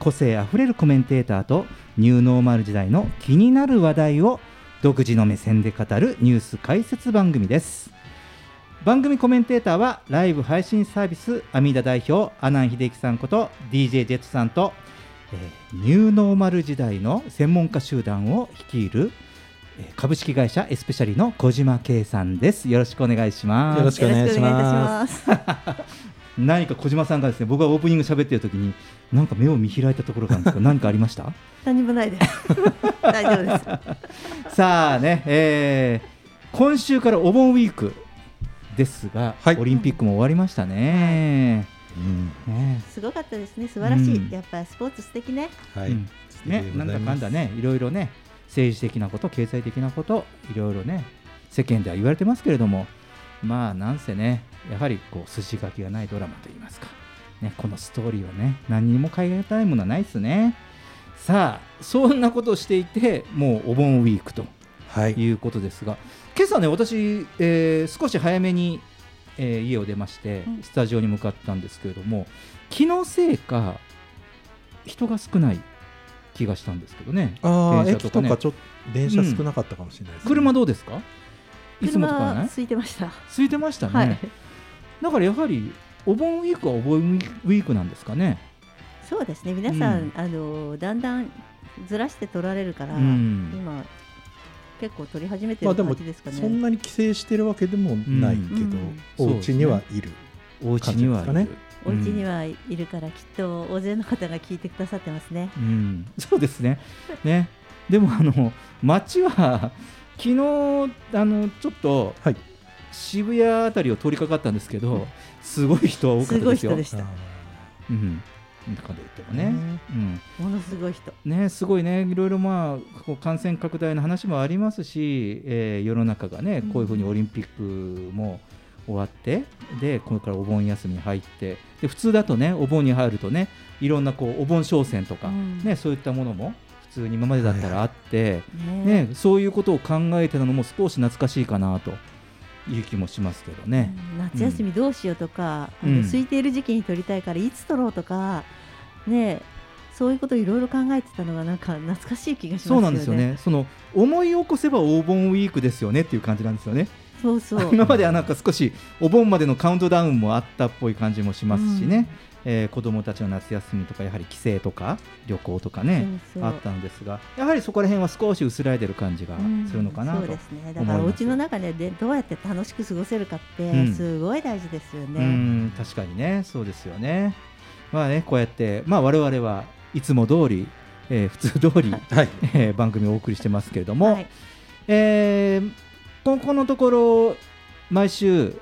個性あふれるコメンテーターとニューノーマル時代の気になる話題を独自の目線で語るニュース解説番組です番組コメンテーターはライブ配信サービス阿弥陀代表阿南秀樹さんこと DJ ジェットさんと、えーニューノーマル時代の専門家集団を率いるえー株式会社エスペシャリの小島圭さんですよろしくお願いしますよろしくお願いします。す。何か小島さんがですね僕がオープニング喋ってる時になんか目を見開いたところがあるんですけど 何かありました？何もないです。大丈夫です。さあね、えー今週からお盆ウィークですが、はいオリンピックも終わりましたね。ねすごかったですね。素晴らしい。うんやっぱりスポーツ素敵ね。はい。うんねなんだかんだねいろいろね政治的なこと経済的なこといろいろね世間では言われてますけれどもまあなんせねやはりこう筋書きがないドラマといいますか、ね、このストーリーをね何にも変えたいものはないですねさあそんなことをしていてもうお盆ウィークとはい。いうことですが今朝ね私、えー少し早めに、えー家を出ましてうんスタジオに向かったんですけれども気のせいか人が少ない気がしたんですけどねああ、電車とかね駅とかちょっと電車少なかったかもしれないですね。車どうですか？いつもと変わらない？車空いてました。空いてましたね、はい。だからやはりお盆ウィークはお盆ウィークなんですかねそうですね。皆さん、うんあのだんだんずらして取られるから、うん今結構取り始めてる感じですかね。そんなに帰省してるわけでもないけど、うんお家にはいる。お家にはいる、お家にはいるから、きっと大勢の方が聞いてくださってますね。うん、そうですね。ね、でもあの街は昨日あのちょっとはい。渋谷あたりを通りかかったんですけど、すごい人は多かったですよ。すごい人でした。あうん、かで言ってもね。ね。うん。ものすごい人。ね、すごいね、いろいろまあこう感染拡大の話もありますし、えー世の中がね、こういうふうにオリンピックも終わって、でこれからお盆休みに入って、で普通だとね、お盆に入るとね、いろんなこうお盆商戦とか、うん。ね、そういったものも普通に今までだったらあって、ね。ね、そういうことを考えてたのも少し懐かしいかなという気もしますけどね。うん夏休みどうしようとか、うん空いている時期に取りたいからいつ取ろうとか、ね、そういうことをいろいろ考えてたのがなんか懐かしい気がしますよね。そうなんですよね。その思い起こせばお盆ウィークですよねっていう感じなんですよね。そうそう。今まではなんか少しお盆までのカウントダウンもあったっぽい感じもしますしね、えー子どもたちの夏休みとかやはり帰省とか旅行とかねあったんですがやはりそこら辺は少し薄らいでる感じがうんするのかなと、そうですね。だからお家の中ででどうやって楽しく過ごせるかってうんすごい大事ですようね。ん確かにねそうですよねまあねこうやってまあ我々はいつも通り、えー普通通り、はい。えー番組をお送りしてますけれども、はいえーここのところ毎週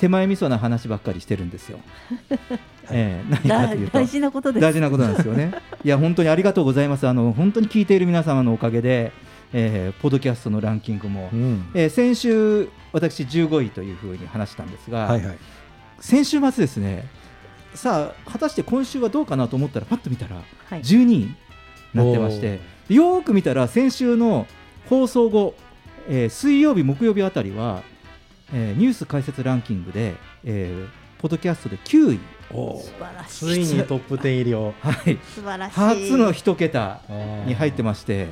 手前味噌な話ばっかりしてるんですよ。えー何かだというと大事なことです。大事なことなんですよね。いや本当にありがとうございます。あの本当に聞いている皆様のおかげで、えーポッドキャストのランキングも、うん。えー先週私15位というふうに話したんですが、はいはい。先週末ですね。さあ果たして今週はどうかなと思ったらパッと見たらはい。12位になってまして、よーく見たら先週の放送後、えー水曜日木曜日あたりは、えーニュース解説ランキングで、えーポッドキャストで9位。お素晴らしい。ついにトップ10入りを。はい。素晴らしい。初の一桁に入ってまして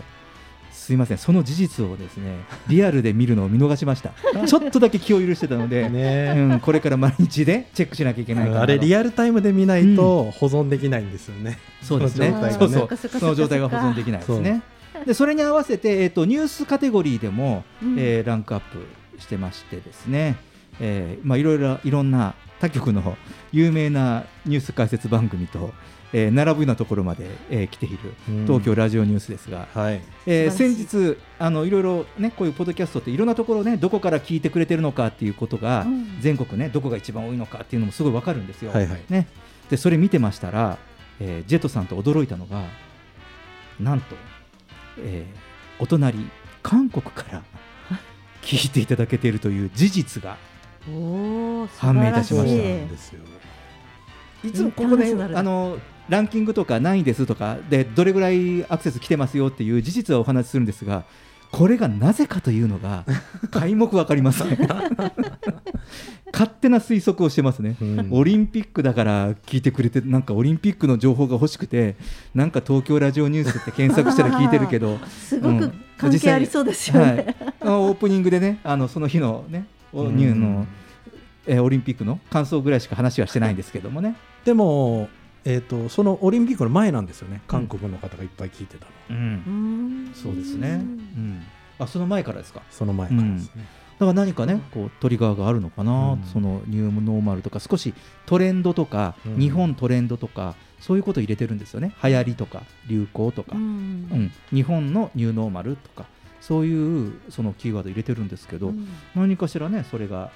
すいません。その事実をですねリアルで見るのを見逃しました。ちょっとだけ気を許してたので、ね。うん、これから毎日でチェックしなきゃいけないかな。とあれリアルタイムで見ないと保存できないんですよね。そうですね。その状態がね。そうそう。その状態が保存できないですね。でそれに合わせて、えー、とニュースカテゴリーでも、うん。えーランクアップしてましてですね、えーまあ、いろいろいろんな他局の 有名なニュース解説番組と、えー並ぶようなところまで、えー来ているうん。東京ラジオニュースですが、はい。えー先日あのいろいろねこういうポッドキャストっていろんなところねどこから聞いてくれてるのかっていうことが、うん。全国ねどこが一番多いのかっていうのもすごいわかるんですよ。はいはい。ね、でそれ見てましたら、えージェットさんと驚いたのがなんと、えーお隣韓国から聞いていただけているという事実が判明いいたしました。い。つもここであのランキングとか何位ですとかでどれぐらいアクセス来てますよっていう事実はお話しするんですがこれがなぜかというのが 皆目わかりません勝手な推測をしてますね、うん。オリンピックだから聞いてくれてなんかオリンピックの情報が欲しくてなんか東京ラジオニュースって検索したら聞いてるけど。すごくうん。関係ありそうですよね、はい、あのオープニングでねあのその日のねおニューの、えーオリンピックの感想ぐらいしか話はしてないんですけどもね。でも、えー、とそのオリンピックの前なんですよね、韓国の方がいっぱい聞いてたの、うん。うん。そうですね。うん。あ、その前からですか？その前からですね。だから何かね、こうトリガーがあるのかな、うん。そのニューノーマルとか、少しトレンドとか、うん。日本トレンドとか、そういうことを入れてるんですよね。流行りとか、流行とか、ううんん。日本のニューノーマルとか、そういうそのキーワード入れてるんですけど、うん。何かしらね、それが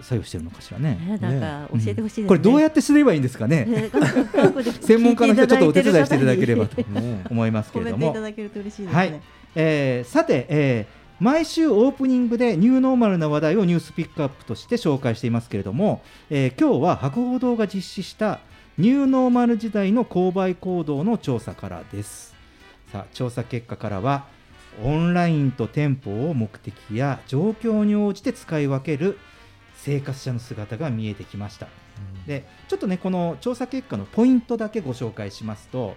作用してるのかしらね。ねなんか教えてほしいですね、これどうやってすればいいんですかね。専門家の人ちょっとお手伝いしていただければとね思いますけれども。はい、えーさて、えー毎週オープニングでニューノーマルな話題をニュースピックアップとして紹介していますけれども、えー今日は博報堂が実施したニューノーマル時代の購買行動の調査からですさあ調査結果からはオンラインと店舗を目的や状況に応じて使い分ける生活者の姿が見えてきました。でちょっとねこの調査結果のポイントだけご紹介しますと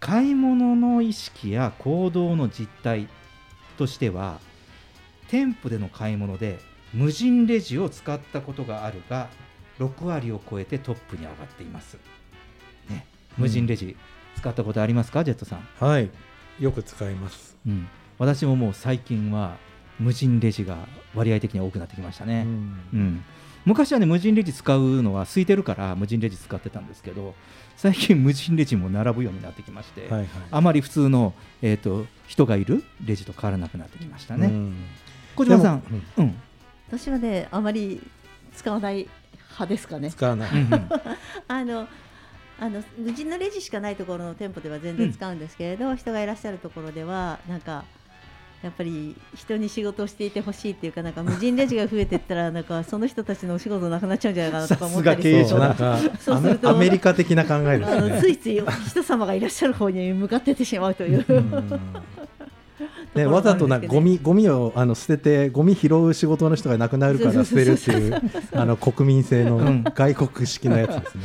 買い物の意識や行動の実態としては店舗での買い物で無人レジを使ったことがあるが6割を超えてトップに上がっています、ね、無人レジ使ったことありますか、ジェットさん、はい、よく使います。うん、私ももう最近は無人レジが割合的に多くなってきましたね、うん、昔はね無人レジ使うのは空いてるから無人レジ使ってたんですけど最近無人レジも並ぶようになってきまして、はいはい。あまり普通の、えー、と人がいるレジと変わらなくなってきましたね。うん小島さん、うん私はねあまり使わない派ですかね。使わない。うんうん あのあの無人のレジしかないところの店舗では全然使うんですけれど、人がいらっしゃるところではなんかやっぱり人に仕事をしていてほしいっていうかなんか無人レジが増えていったらなんかその人たちのお仕事なくなっちゃうんじゃないかなとか思ったりするとさすが経営者そうなんかそうするとアメリカ的な考えですね。ついつい人様がいらっしゃる方に向かってってしまうという。うん。ね、わざとなゴミゴミをあの捨ててゴミ拾う仕事の人がなくなるから捨てるっていう。あの国民性のうん。外国式のやつですね。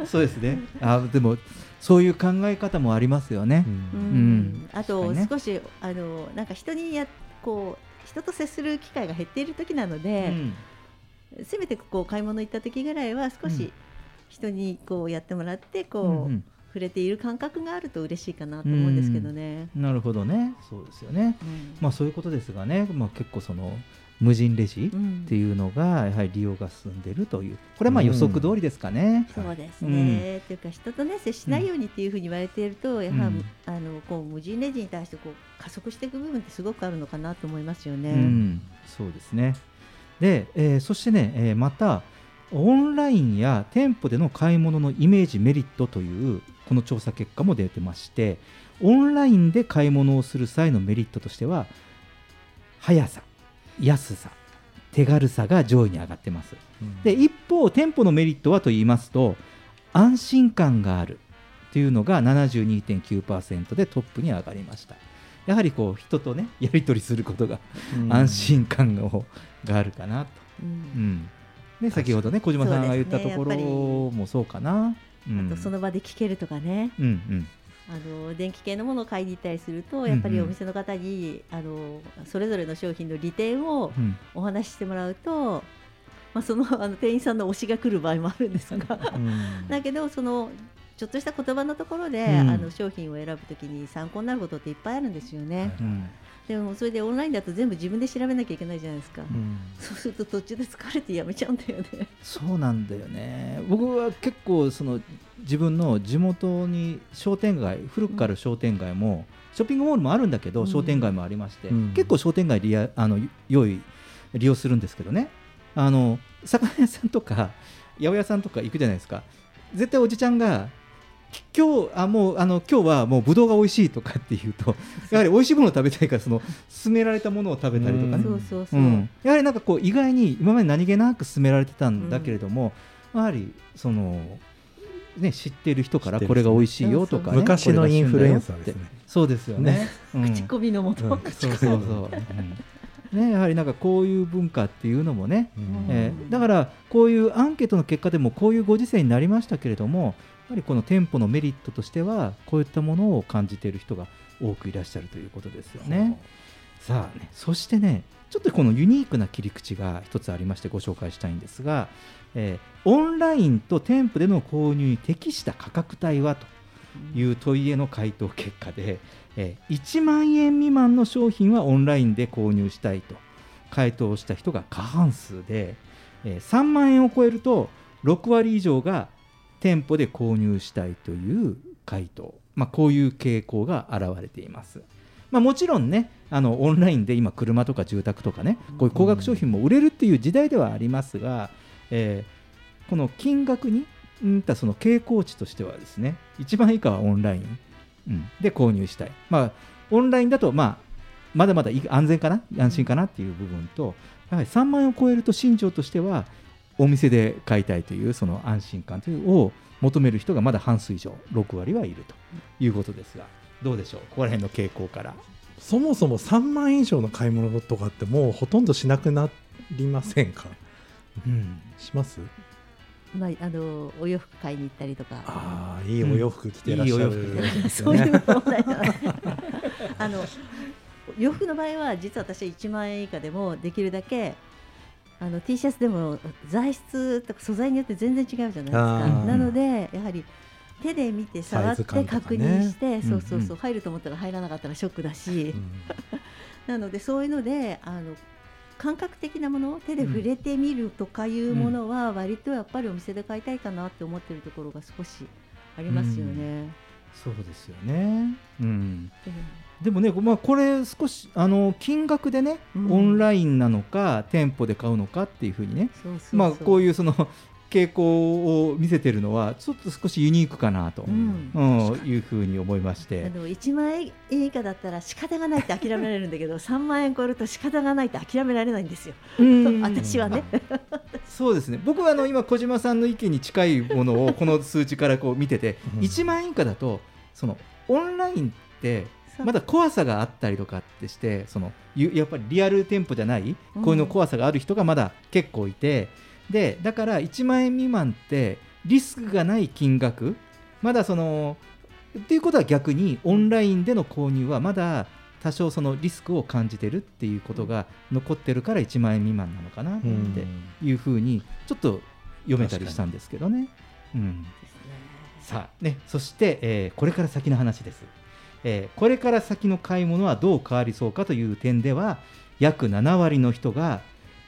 うん。そうですね。あでもそういう考え方もありますよね。うん。うん。あと少しあのなんか人にやこう人と接する機会が減っている時なのうで、ん。せめてこう買い物行った時ぐらいは少うん。し人にこうやってもらってこう、うんうん触れている感覚があると嬉しいかなと思うんですけどね。なるほどね。そうですよね。うん。まあそういうことですがね、まあ、結構その無人レジうん。っていうのがやはり利用が進んでるという。これはまあ予測通りですかね。そうですうね、というか人とね接しないようにっていうふうに言われていると、やはり、うんあのこう無人レジに対してこう加速していく部分ってすごくあるのかなと思いますよね。うん、そうですね。で、えーそしてね、えーまたオンラインや店舗での買い物のイメージメリットというこの調査結果も出てましてオンラインで買い物をする際のメリットとしては速さ安さ手軽さが上位に上がってます。で一方店舗のメリットはと言いますと安心感があるというのが72.9%でトップに上がりました。やはりこう人とねやり取りすることが安心感ががあるかなと、うん。うん、ね、先ほどね小島さんが言ったところもそうかな。うん。あとその場で聞けるとかね、うんうん。あの電気系のものを買いに行ったりするとやっぱりお店の方に、あのそれぞれの商品の利点をうん。お話ししてもらうと、まあ、その あの店員さんの推しが来る場合もあるんですが。うんだけどそのちょっとした言葉のところで、うんあの商品を選ぶときに参考になることっていっぱいあるんですよね、うんでもそれでオンラインだと全部自分で調べなきゃいけないじゃないですか、うん。そうすると途中で疲れてやめちゃうんだよね。そうなんだよね。僕は結構その自分の地元に商店街古くから商店街も、ショッピングモールもあるんだけど、うん。商店街もありまして、うん。結構商店街利やあの良い利用するんですけどね。あの魚屋さんとか八百屋さんとか行くじゃないですか。絶対おじちゃんが今日あもうあの今日はもうぶどうが美味しいとかっていうと やはり美味しいものを食べたいからその勧められたものを食べたりとかね、そうそうそう、うん、やはりなんかこう意外に今まで何気なく勧められてたんだけれども、やはりその、ね、知っている人からこれが美味しいよとか、ね、昔のインフルエンサーですね。そうですよね。ね。うん。口コミのもと、うんそうそうそう、うん。ね、やはりなんかこういう文化っていうのもね、うん。えーだからこういうアンケートの結果でもこういうご時世になりましたけれどもやはりこの店舗のメリットとしてはこういったものを感じている人が多くいらっしゃるということですよね。さあね、そしてね、ちょっとこのユニークな切り口が一つありましてご紹介したいんですが、えーオンラインと店舗での購入に適した価格帯はという問いへの回答結果で、えー1万円未満の商品はオンラインで購入したいと回答した人が過半数で、えー3万円を超えると6割以上が店舗で購入したいという回答、まあ、こういう傾向が現れています。まあ、もちろんねあのオンラインで今車とか住宅とかねこういう高額商品も売れるっていう時代ではありますが、えーこの金額にうんたその傾向値としてはですね一番以下はオンライン、うんで購入したい、まあ、オンラインだと、まあ、まだまだ安全かな安心かなっていう部分とやはり3万円を超えると新庄としてはお店で買いたいというその安心感というを求める人がまだ半数以上6割はいるということですがどうでしょう？ここら辺の傾向から。そもそも3万円以上の買い物とかってもうほとんどしなくなりませんか？うんします？まあ、あのお洋服買いに行ったりとか。ああいいお洋服着てらっしゃる、いいお洋服着てらっしゃるんですそういう問題じゃない。あの洋服の場合は実は私は1万円以下でもできるだけあの T シャツでも材質とか素材によって全然違うじゃないですあか。ー。なのでやはり手で見て触って確認して、そうそううんそうう入ると思ったら入らなかったらショックだし、うん。なのでそういうのであの感覚的なもの手で触れてみるとかいうものは割とやっぱりお店で買いたいかなって思ってるところが少しありますよね。そうですよね、うん、うんでもね、まあ、これ少しあの金額でね、うん。オンラインなのか店舗で買うのかっていうふうにね。まあ、こういうその傾向を見せてるのはちょっと少しユニークかなと、うん。うんいうふうに思いましあて。の1万円以下だったら仕方がないって諦められるんだけど 3万円超えると仕方がないって諦められないんですよ、うん。私はね。そうですね。僕はあの今小島さんの意見に近いものをこの数値からこう見てて、うん。1万円以下だとそのオンラインってまだ怖さがあったりとかってしてそのゆやっぱりリアル店舗じゃないうん。こういうの怖さがある人がまだ結構いて、でだから1万円未満ってリスクがない金額まだそのっていうことは逆にオンラインでの購入はまだ多少そのリスクを感じてるっていうことが残ってるから1万円未満なのかなっていうふうにちょっと読めたりしたんですけどね。うん。さあね、そして、えーこれから先の話です、えーこれから先の買い物はどう変わりそうかという点では約7割の人が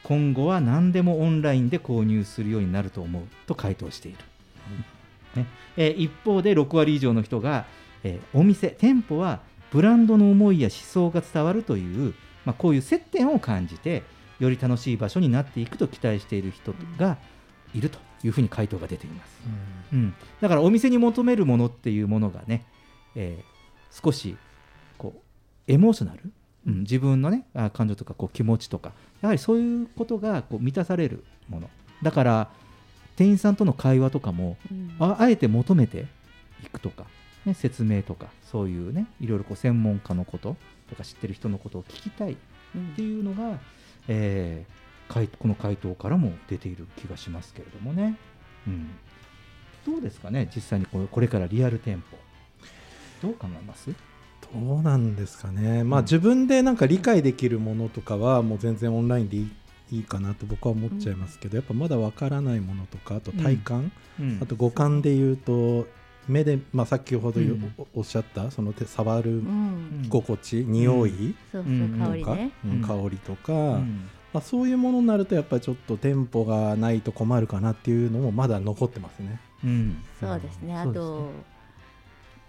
今後は何でもオンラインで購入するようになると思うと回答している、ね。えー一方で6割以上の人が、えーお店店舗はブランドの思いや思想が伝わるという、まあ、こういう接点を感じてより楽しい場所になっていくと期待している人がいるというふうに回答が出ています。うん、だからお店に求めるものっていうものがね、えー少しこうエモーショナル、うん、自分のねあ感情とかこう気持ちとか。やはりそういうことがこう満たされるもの。だから店員さんとの会話とかもうん。ああえて求めていくとか、ね、説明とかそういうねいろいろこう専門家のこととか知ってる人のことを聞きたいうん。っていうのが、えー回この回答からも出ている気がしますけれどもね。うん、どうですかね実際にこれこれからリアル店舗どう考えますどうなんですかね、まあ、うん。自分でなんか理解できるものとかはもう全然オンラインでいいいいかなと僕は思っちゃいますけど、やっぱまだわからないものとかあと体感、うん。あと五感で言うと目で、まあ、先ほど言ううん。おおっしゃったその手触るうん。心地、匂い。そうそううん。香りとか、香りとか、うん。まあ、そういうものになるとやっぱりちょっと店舗がないと困るかなっていうのもまだ残ってますね。うん。そうですね。あと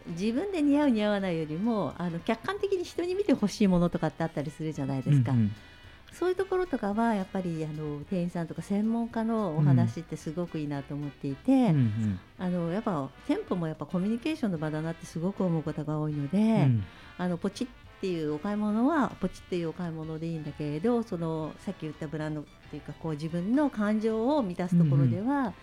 自分で似合う似合わないよりもあの客観的に人に見てほしいものとかってあったりするじゃないですか、うん。そういうところとかはやっぱりあの店員さんとか専門家のお話ってすごくいいなと思っていて、うんうん。あのやっぱ店舗もやっぱコミュニケーションの場だなってすごく思うことが多いので、うん。あのポチっていうお買い物はポチっていうお買い物でいいんだけれどそのさっき言ったブランドっていうかこう自分の感情を満たすところでは、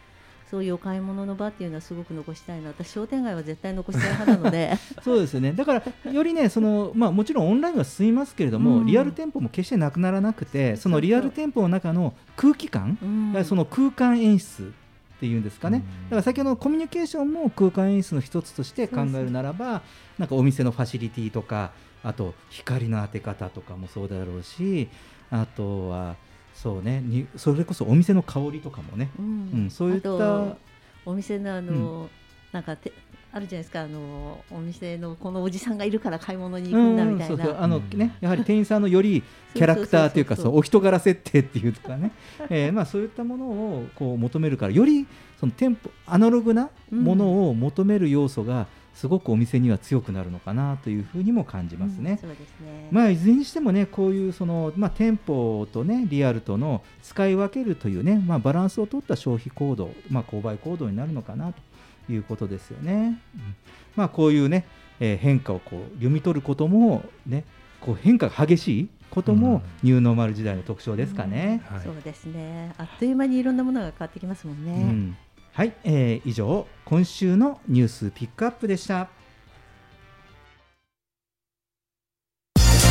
そういうお買い物の場っていうのはすごく残したいな。私商店街は絶対残したい派なので。そうですよね。だからよりねその、まあ、もちろんオンラインは進みますけれども、うん。リアル店舗も決してなくならなくてそのリアル店舗の中の空気感、うん。その空間演出っていうんですかね、うん。だから先ほどのコミュニケーションも空間演出の一つとして考えるならばなんかお店のファシリティとかあと光の当て方とかもそうだろうしあとはそうね。にそれこそお店の香りとかもね、ううんん、そういったあとお店のあの、なんかてあるじゃないですか。あのお店のこのおじさんがいるから買い物に行くんだみたいな、うんそうそう。あのうん。ねやはり店員さんのより キャラクターというかお人柄設定っていうかね、えーまあそういったものをこう求めるからよりその店舗アナログなものを求める要素がすごくお店には強くなるのかなというふうにも感じますね。うんそうですね、まあ、いずれにしてもね、こういうその、まあ、店舗とね、リアルとの使い分けるというね、まあ、バランスを取った消費行動、まあ、購買行動になるのかなということですよね。うん。まあ、こういうね、えー変化をこう読み取ることも、ね、こう変化が激しいことも、ニューノーマル時代の特徴ですかね。はい。そうですね。あっという間にいろんなものが変わってきますもんね、うんはい、えー以上、今週のニュースピックアップでした。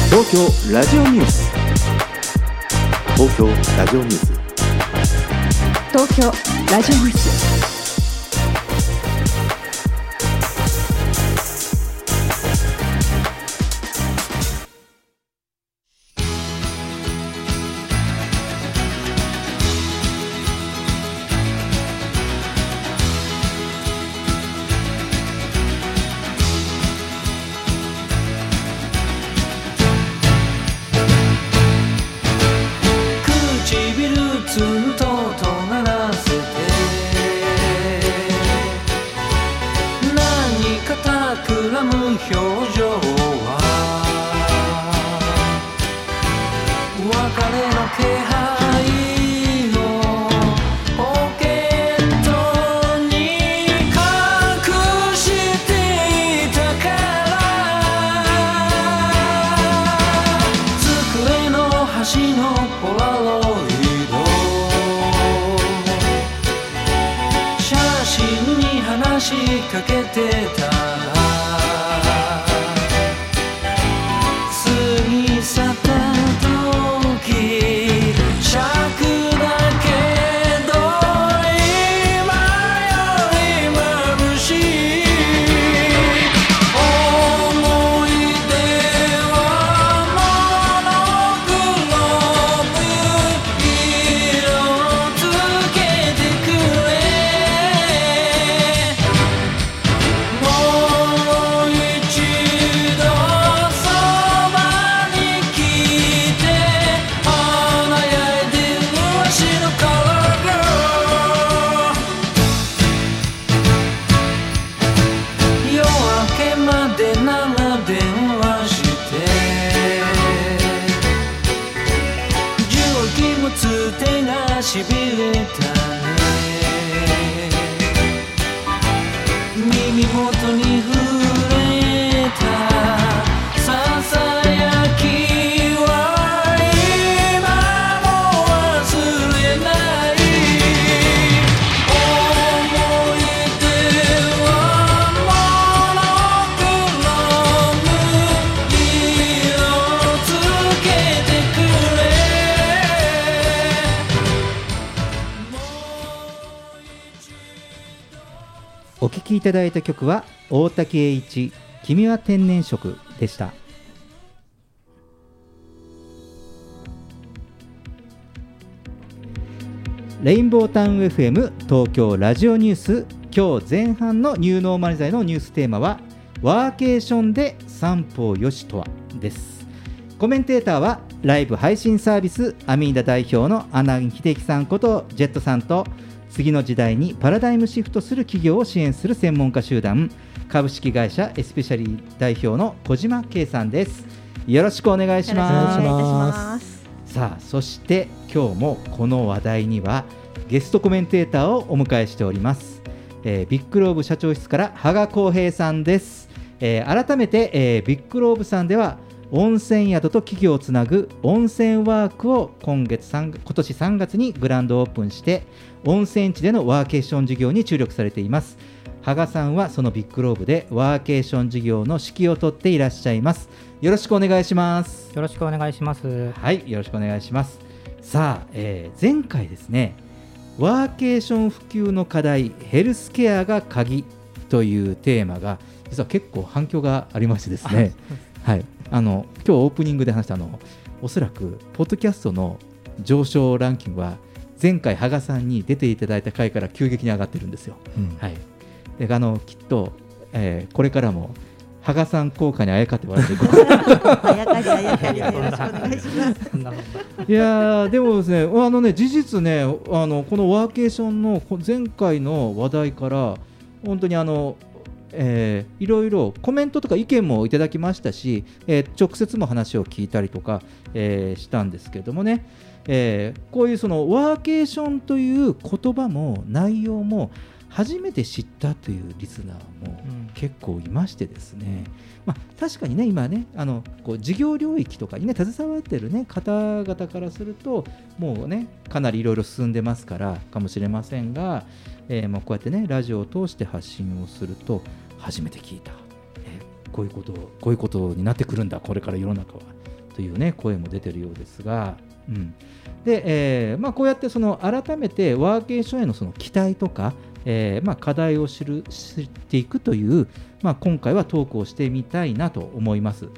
東京ラジオニュース。東京ラジオニュース。東京ラジオニュースお聴きいただいた曲は大竹栄一「君は天然色」でした。レインボータウン FM 東京ラジオニュース今日前半のニューノーマル剤のニューステーマはワーケーションで散歩よしとはです。コメンテーターはライブ配信サービスアミーダ代表のアナン秀樹さんことジェットさんと次の時代にパラダイムシフトする企業を支援する専門家集団株式会社エスペシャリー代表の小島圭さんです。よろしくお願いします。しくお願いします。さあそして今日もこの話題にはゲストコメンテーターをお迎えしております、えービッグローブ社長室から羽賀光平さんです、えー改めて、えービッグローブさんでは温泉宿と企業をつなぐ温泉ワークを今月3今年3月にグランドオープンして温泉地でのワーケーション事業に注力されています。羽賀さんはそのビッグローブでワーケーション事業の指揮を執っていらっしゃいます。よろしくお願いします。よろしくお願いします。はい、よろしくお願いします。さあ、えー前回ですね、ワーケーション普及の課題、ヘルスケアが鍵というテーマが、実は結構反響がありましてですね、はい、あの今日オープニングで話したあの、おそらくポッドキャストの上昇ランキングは、前回、羽賀さんに出ていただいた回から急激に上がってるんですよ。うん。はい、であのきっと、えーこれからも羽賀さん効果にあやかって笑っていこうあやかりあやかりでよろしくお願いやーでもですね、あのね事実ね、あのこのワーケーションのこ前回の話題から本当にあの、えーいろいろコメントとか意見もいただきましたし、えー直接も話を聞いたりとか、えーしたんですけれどもね、えーこういうそのワーケーションという言葉も内容も初めて知ったというリスナーもうん。結構いましてですね、まあ、確かにね、今ね、あのこう事業領域とかにね、携わってる、ね、方々からすると、もうね、かなりいろいろ進んでますからかもしれませんが、えーまあ、こうやってね、ラジオを通して発信をすると、初めて聞いた、えこういうこと、こういうことになってくるんだ、これから世の中は。というね、声も出てるようですが、うん、で、えーまあ、こうやってその改めてワーケーションへのその期待とか、えーまあ、課題を知る知っていくという、まあ、今回はトークをしてみたいなと思います。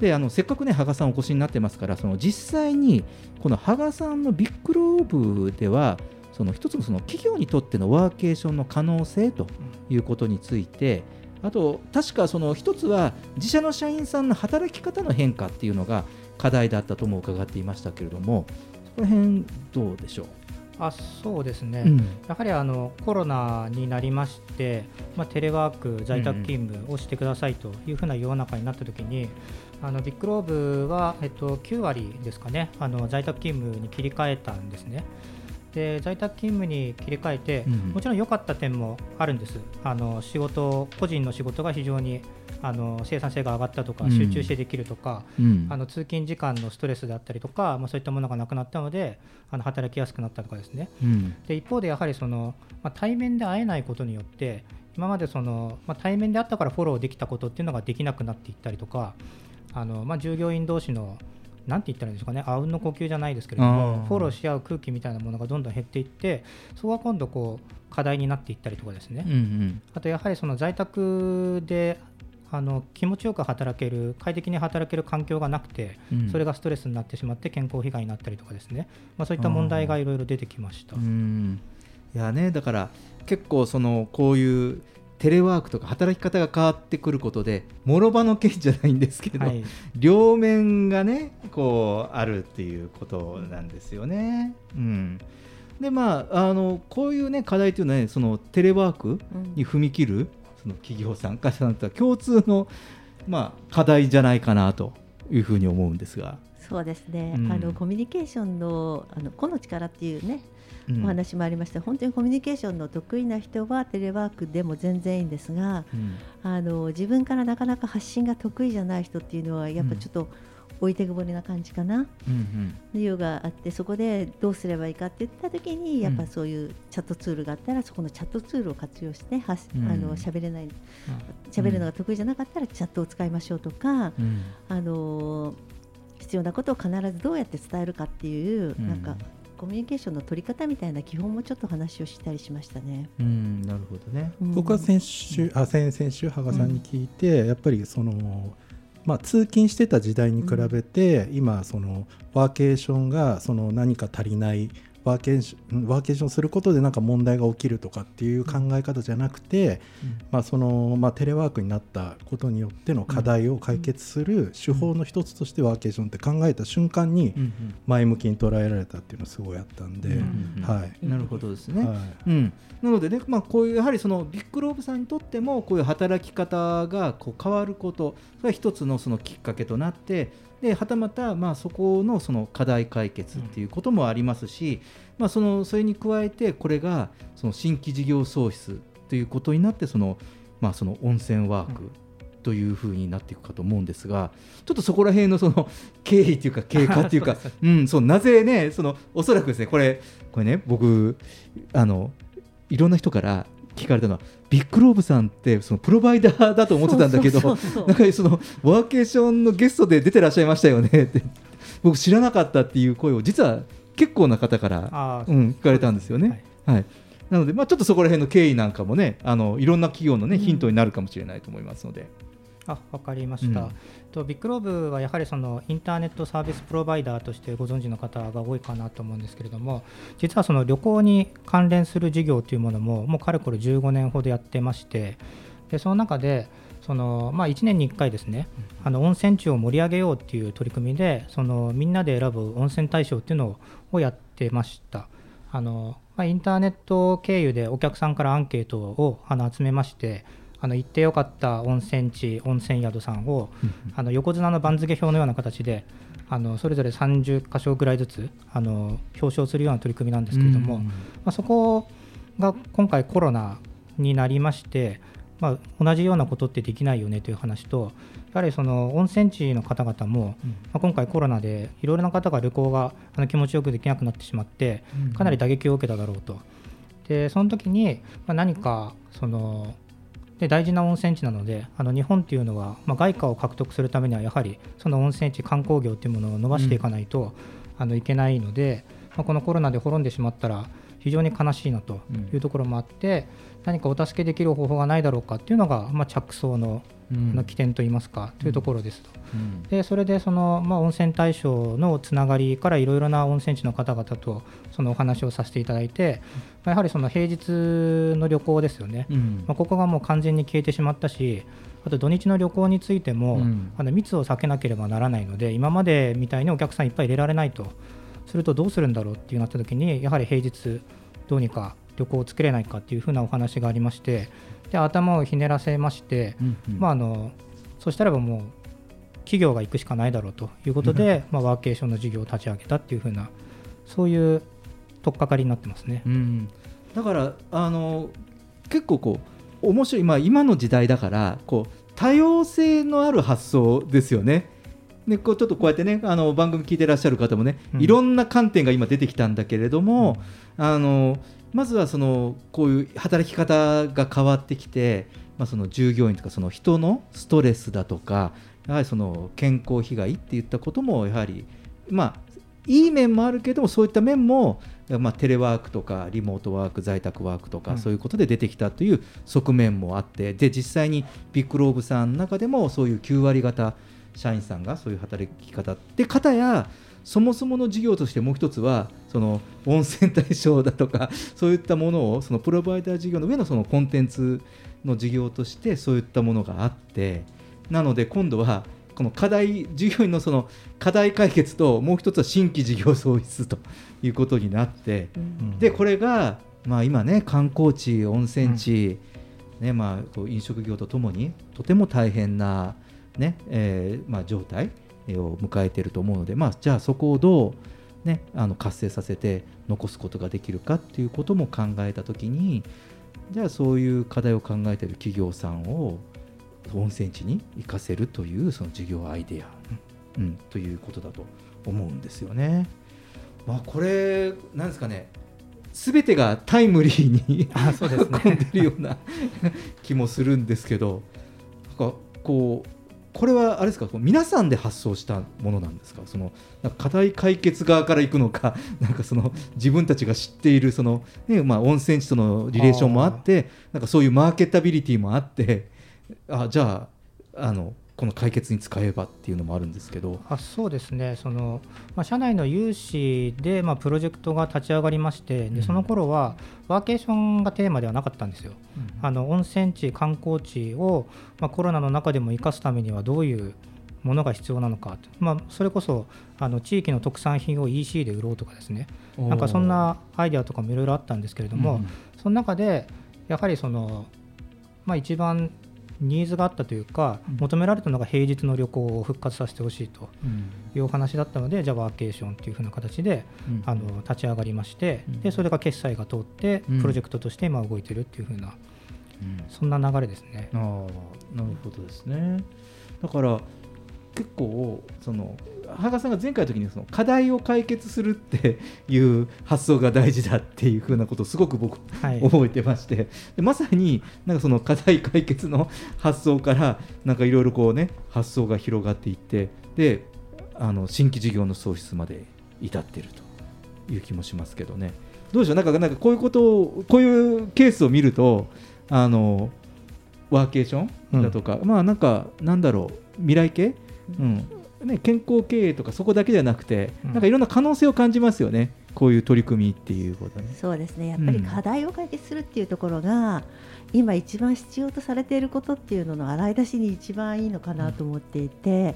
であのせっかくね羽賀さんお越しになってますからその実際にこの羽賀さんのビッグローブではその一つのその企業にとってのワーケーションの可能性ということについてあと確かその一つは自社の社員さんの働き方の変化っていうのが課題だったとも伺っていましたけれどもそこら辺どうでしょう、あそうですね、うん。やはりあのコロナになりまして、まあ、テレワーク、在宅勤務をしてくださいというふうな世の中になったときに、あのビッグローブは、えっと、9割ですかね、あの在宅勤務に切り替えたんですね。で在宅勤務に切り替えて、うんもちろん良かった点もあるんです、あの仕事個人の仕事が非常にあの生産性が上がったとか、うん。集中してできるとか、うん。あの通勤時間のストレスであったりとか、まあ、そういったものがなくなったので、あの働きやすくなったとかですね。うん。で一方でやはりその、まあ、対面で会えないことによって今までその、まあ、対面であったからフォローできたことっていうのができなくなっていったりとかあの、まあ、従業員同士のなんて言ったらいいんですかねあうんの呼吸じゃないですけれどあもーフォローし合う空気みたいなものがどんどん減っていってそこが今度こう課題になっていったりとかですね、うんうん。あとやはりその在宅であの気持ちよく働ける快適に働ける環境がなくて、うん。それがストレスになってしまって健康被害になったりとかですね、まあ、そういった問題がいろいろ出てきました。うん。いやねだから結構そのこういうテレワークとか働き方が変わってくることでもろ刃の剣じゃないんですけど、はい。両面がねこうあるっていうことなんですよね。うん、でまああのこういうね課題というのはねそのテレワークに踏み切るその企業さん会社さんとは共通のまあ課題じゃないかなというふうに思うんですが。そうですね、うん。あのコミュニケーションのあの個の力っていうね、うんお話もありました。本当にコミュニケーションの得意な人はテレワークでも全然いいんですがうん。あの自分からなかなか発信が得意じゃない人っていうのはやっぱちょっと置いてくぼりな感じかな、うんうん。理由があってそこでどうすればいいかって言った時にやっぱそういうチャットツールがあったらそこのチャットツールを活用してはしうん。あの喋れない喋るのが得意じゃなかったらチャットを使いましょうとか、うん。あの必要なことを必ずどうやって伝えるかっていう、うん。なんかコミュニケーションの取り方みたいな基本もちょっと話をしたりしましたね。うんなるほどね。うん僕は先週、あ先先週羽賀さんに聞いて、やっぱりその、まあ、通勤してた時代に比べて、今そのワーケーションがその何か足りないワーケーションワーケーションすることでなんか問題が起きるとかっていう考え方じゃなくて、まあそのまあ、テレワークになったことによっての課題を解決する手法の一つとしてワーケーションって考えた瞬間にうん前向きに捉えられたっていうのはすごいあったんで、うんうん。はい、なるほどですね。はい。うん、なのでね、まあ、こういうやはりそのビッグローブさんにとってもこういう働き方がこう変わることそれは一つのそのきっかけとなってではたまたまあそこのその課題解決っていうこともありますし、まあ、そのそれに加えてこれがその新規事業創出ということになってその,、まあ、その温泉ワークというふうになっていくかと思うんですがちょっとそこら辺のその経緯というか経過というか うん、そうなぜねそのおそらくですねこれこれね僕あのいろんな人から聞かれたのはビッグローブさんってそのプロバイダーだと思ってたんだけどなんかそのワーケーションのゲストで出てらっしゃいましたよねって。僕知らなかったっていう声を実は結構な方から、うん、聞かれたんですよね。はい。なので、まあ、ちょっとそこら辺の経緯なんかもねあのいろんな企業の、ね、ヒントになるかもしれないと思いますので。あわかりました、うん。とビッグローブはやはりそのインターネットサービスプロバイダーとしてご存知の方が多いかなと思うんですけれども実はその旅行に関連する事業というものももうかれこれ15年ほどやってましてでその中でその、まあ、1年に1回ですねあの温泉地を盛り上げようっていう取り組みでそのみんなで選ぶ温泉大賞っていうのをやってました。あのまあ、インターネット経由でお客さんからアンケートをあの集めましてあの行ってよかった温泉地温泉宿さんをあの横綱の番付表のような形であのそれぞれ30箇所ぐらいずつあの表彰するような取り組みなんですけれども、うんまあ、そこが今回コロナになりまして、まあ、同じようなことってできないよねという話とやはりその温泉地の方々も、まあ、今回コロナでいろいろな方が旅行があの気持ちよくできなくなってしまってうん。かなり打撃を受けただろうと。でその時に、まあ、何かそので大事な温泉地なのであの日本っていうのは、まあ、外貨を獲得するためにはやはりその温泉地観光業っていうものを伸ばしていかないと、あのいけないので、まあ、このコロナで滅んでしまったら非常に悲しいなというところもあって、何かお助けできる方法がないだろうかっていうのが、まあ、着想の,、うん。の起点といいますかというところですと。うん。でそれでその、まあ、温泉大賞のつながりからいろいろな温泉地の方々とそのお話をさせていただいて、まあやはりその平日の旅行ですよね、うん。まあ、ここがもう完全に消えてしまったしあと土日の旅行についても、うん。あの密を避けなければならないので今までみたいにお客さんいっぱい入れられないとするとどうするんだろうっていうなった時にやはり平日どうにか旅行を作れないかっていうふうなお話がありましてで頭をひねらせまして、うんうんまあ、あのそしたらばもう企業が行くしかないだろうということで、まあ、ワーケーションの事業を立ち上げたっていうふうなそういう取っかかりになってますね。うん、だからあの結構こう面白い、まあ、今の時代だからこう多様性のある発想ですよね。でこうちょっとこうやってねあの番組聞いてらっしゃる方もね、うん。いろんな観点が今出てきたんだけれども、あのまずはそのこういう働き方が変わってきて、まあ、その従業員とかその人のストレスだとかやはりその健康被害っていったこともやはりまあいい面もあるけどもそういった面も、まあ、テレワークとかリモートワーク在宅ワークとか、うん。そういうことで出てきたという側面もあってで実際にビッグローブさんの中でもそういう9割方社員さんがそういう働き方で方やそもそもの事業としてもう一つはその温泉対象だとか そういったものをそのプロバイダー事業の上のそのコンテンツの事業としてそういったものがあってなので今度はこの課題従業員のその課題解決ともう一つは新規事業創出ということになって、でこれが、まあ、今ね観光地温泉地、ねまあ、こう飲食業とともにとても大変な、ねえーまあ、状態を迎えていると思うので、まあ、じゃあそこをどう、ね、あの活性させて残すことができるかっていうことも考えたときにじゃあそういう課題を考えている企業さんを温泉地に行かせるというその事業アイデア、うん、ということだと思うんですよね。まあ、これなんですかね全てがタイムリーにあそうですね 運んでるような 気もするんですけどなんかこうこれはあれですか？こう皆さんで発想したものなんですか？そのなんか課題解決側からいくのか？なんかその自分たちが知っているその、ねまあ、温泉地とのリレーションもあってなんかそういうマーケタビリティもあってあじゃああのこの解決に使えばっていうのもあるんですけど。あそうですね。その、まあ、社内の有志で、まあ、プロジェクトが立ち上がりましてでその頃はワーケーションがテーマではなかったんですよ。あの温泉地観光地を、まあ、コロナの中でも生かすためにはどういうものが必要なのかと、まあ、それこそあの地域の特産品を EC で売ろうとかですね。なんかそんなアイデアとかもいろいろあったんですけれども、うん。その中でやはりその、まあ、一番ニーズがあったというか、求められたのが平日の旅行を復活させてほしいというお話だったので、じゃあワーケーションというふうな形で、うん。あの立ち上がりまして、うん。でそれが決済が通って、うん。プロジェクトとして今動いてるっていうふうな、そんな流れですね。ああなるほどですね。だから結構その羽賀さんが前回の時にその課題を解決するって いう発想が大事だっていうふうなことをすごく僕、はい。覚えてまして。でまさになんかその課題解決の発想からなんかいろいろこうね発想が広がっていってであの新規事業の創出まで至っているという気もしますけどね。どうでしょう？なんかなんかこういうことをこういうケースを見るとあのワーケーションだとか、まあなんかなんだろう未来系、うんね、健康経営とかそこだけじゃなくて、うん。なんかいろんな可能性を感じますよね。こういう取り組みっていうことね。そうですね。やっぱり課題を解決するっていうところが、今一番必要とされていることっていうのの洗い出しに一番いいのかなと思っていて、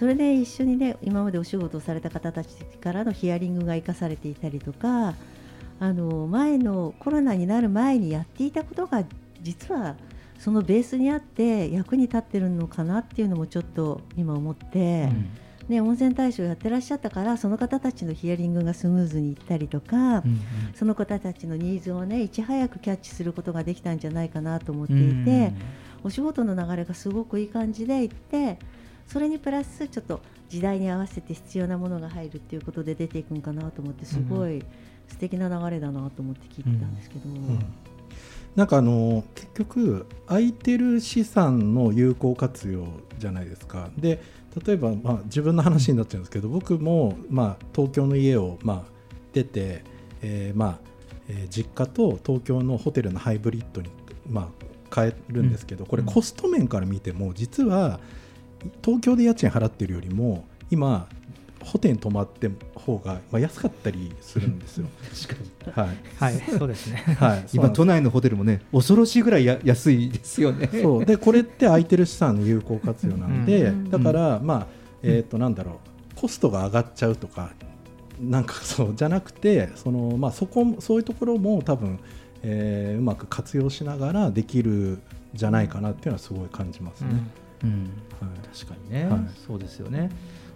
それで一緒にね今までお仕事をされた方たちからのヒアリングが生かされていたりとかあの前のコロナになる前にやっていたことが実はそのベースにあって役に立ってるのかなっていうのもちょっと今思って。ね、温泉大使をやってらっしゃったからその方たちのヒアリングがスムーズにいったりとか、その方たちのニーズをねいち早くキャッチすることができたんじゃないかなと思っていて、お仕事の流れがすごくいい感じでいってそれにプラスちょっと時代に合わせて必要なものが入るっていうことで出ていくんかなと思ってすごい素敵な流れだなと思って聞いてたんですけど。なんかあの結局空いてる資産の有効活用じゃないですか。で例えば、まあ、自分の話になっちゃうんですけど僕も、まあ、東京の家を、まあ、出て、えーまあえー実家と東京のホテルのハイブリッドに、まあ、変えるんですけど、これコスト面から見ても実は東京で家賃払ってるよりも今ホテルに泊まって方が、まあ、安かったりするんですよ。確かに、はい。そうですね。はい、今都内のホテルもね恐ろしいぐらいや安いですよね。そう。でこれって空いてる資産の有効活用なんで、うん。だから、まあえー、となんだろう。コストが上がっちゃうとかなんか そうじゃなくてその、まあ、そこそういうところも多分、えーうまく活用しながらできるんじゃないかなっていうのはすごい感じますね。うん。はい。確かにね、はい。そうですよね。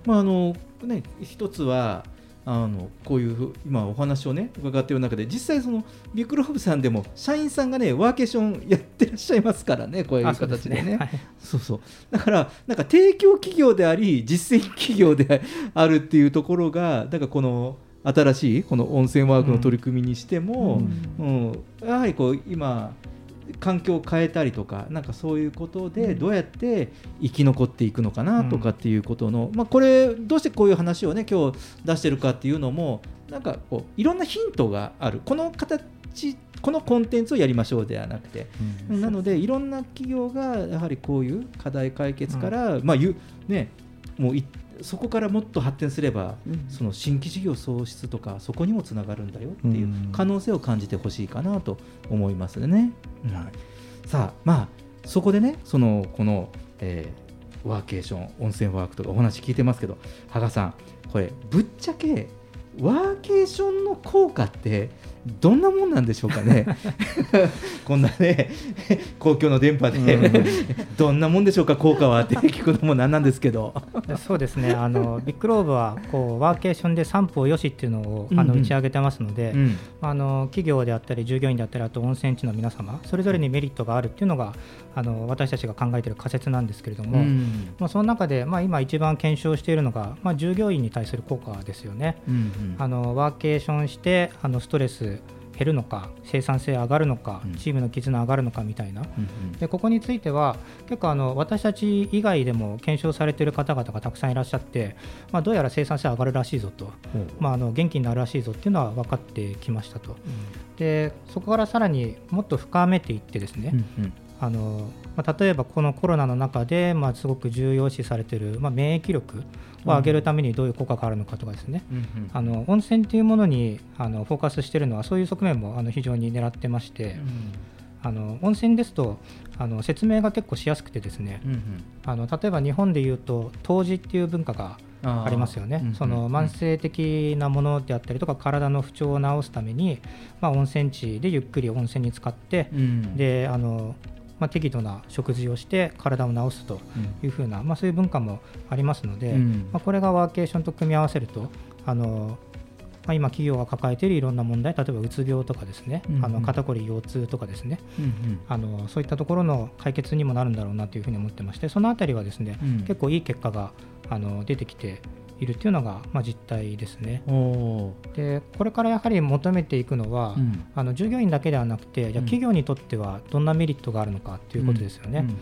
まああのね一つはあのこういう今お話をね伺っている中で実際そのビッグローブさんでも社員さんがねワーケーションやってらっしゃいますからねこういうあそうです形でね。ねはい。そうそう。だからなんか提供企業であり実践企業であるっていうところがだからこの新しいこの温泉ワークの取り組みにしても、うん。やはりこう今環境を変えたりとかなんかそういうことでどうやって生き残っていくのかなとかっていうことの、まあ、これどうしてこういう話をね今日出してるかっていうのもなんかこういろんなヒントがある。この形このコンテンツをやりましょうではなくて、なのでいろんな企業がやはりこういう課題解決から、まあゆねもういそこからもっと発展すれば、その新規事業創出とかそこにもつながるんだよっていう可能性を感じてほしいかなと思いますね。さあまあそこでねそのこの、えーワーケーション温泉ワークとかお話聞いてますけど羽賀さんこれぶっちゃけワーケーションの効果ってどんなもんなんでしょうかね。こんなね公共の電波でどんなもんでしょうか効果はって聞くのもなんなんですけど。そうですね。あのビッグローブはこうワーケーションで三方よしっていうのをあうんうん。の打ち上げてますので、うんあの企業であったり従業員であったりあと温泉地の皆様それぞれにメリットがあるっていうのがあの私たちが考えている仮説なんですけれども、うん。まあ、その中で、まあ、今一番検証しているのが、まあ、従業員に対する効果ですよね。うんうん。あのワーケーションしてあのストレス減るのか生産性上がるのか、チームの絆上がるのかみたいな、でここについては結構あの私たち以外でも検証されている方々がたくさんいらっしゃって、まあ、どうやら生産性上がるらしいぞと、まあ、あの元気になるらしいぞっていうのは分かってきましたと。でそこからさらにもっと深めていってですね、あのまあ、例えばこのコロナの中で、まあ、すごく重要視されている、まあ、免疫力を上げるためにどういう効果があるのかとかですね、あの温泉というものにあのフォーカスしているのはそういう側面もあの非常に狙ってまして、あの温泉ですとあの説明が結構しやすくてですね、あの例えば日本でいうと湯治っていう文化がありますよね。うんうん。その慢性的なものであったりとか体の不調を治すために、まあ、温泉地でゆっくり温泉に浸かって、うん。であのまあ、適度な食事をして体を治すというふうな、まあ、そういう文化もありますので、うん。まあ、これがワーケーションと組み合わせるとあの、まあ、今企業が抱えているいろんな問題例えばうつ病とかですね、うんうん。あの肩こり腰痛とかですね、うんうん。あのそういったところの解決にもなるんだろうなというふうに思ってましてそのあたりはですね、うん。結構いい結果があの出てきているっていうのが、まあ、実態ですね。でこれからやはり求めていくのは、うん。あの従業員だけではなくてじゃ企業にとってはどんなメリットがあるのかということですよね。うんうん。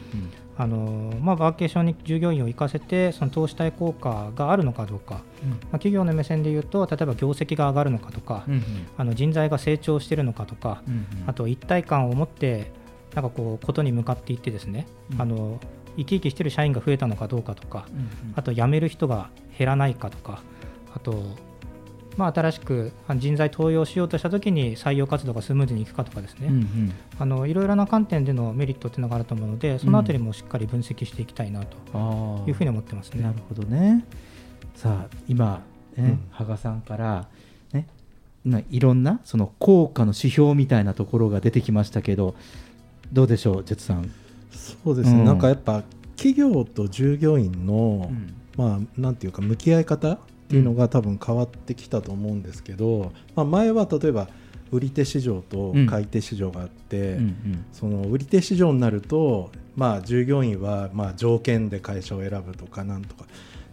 あのまあ、ワーケーションに従業員を生かせてその投資対効果があるのかどうか、まあ、企業の目線で言うと例えば業績が上がるのかとか、うんうん。あの人材が成長しているのかとか、うんうん。あと一体感を持ってなんかこうことに向かっていってですね、うん。あの生き生きしている社員が増えたのかどうかとか、うんうんあと辞める人が減らないかとかあと、まあ、新しくあ人材登用しようとしたときに採用活動がスムーズにいくかとかですね、うんうんあのいろいろな観点でのメリットっていうのがあると思うのでそのあたりもしっかり分析していきたいなというふうに思ってますね。なるほどね。さあ今ね、うん羽賀さんからねないろんなその効果の指標みたいなところが出てきましたけどどうでしょうジェツさん。そうですね、うん。なんかやっぱ企業と従業員の、うん。まあなんていうか向き合い方っていうのが多分変わってきたと思うんですけど、まあ、前は例えば売り手市場と買い手市場があって、うんうん。その売り手市場になると、まあ、従業員はまあ条件で会社を選ぶとかなんとか。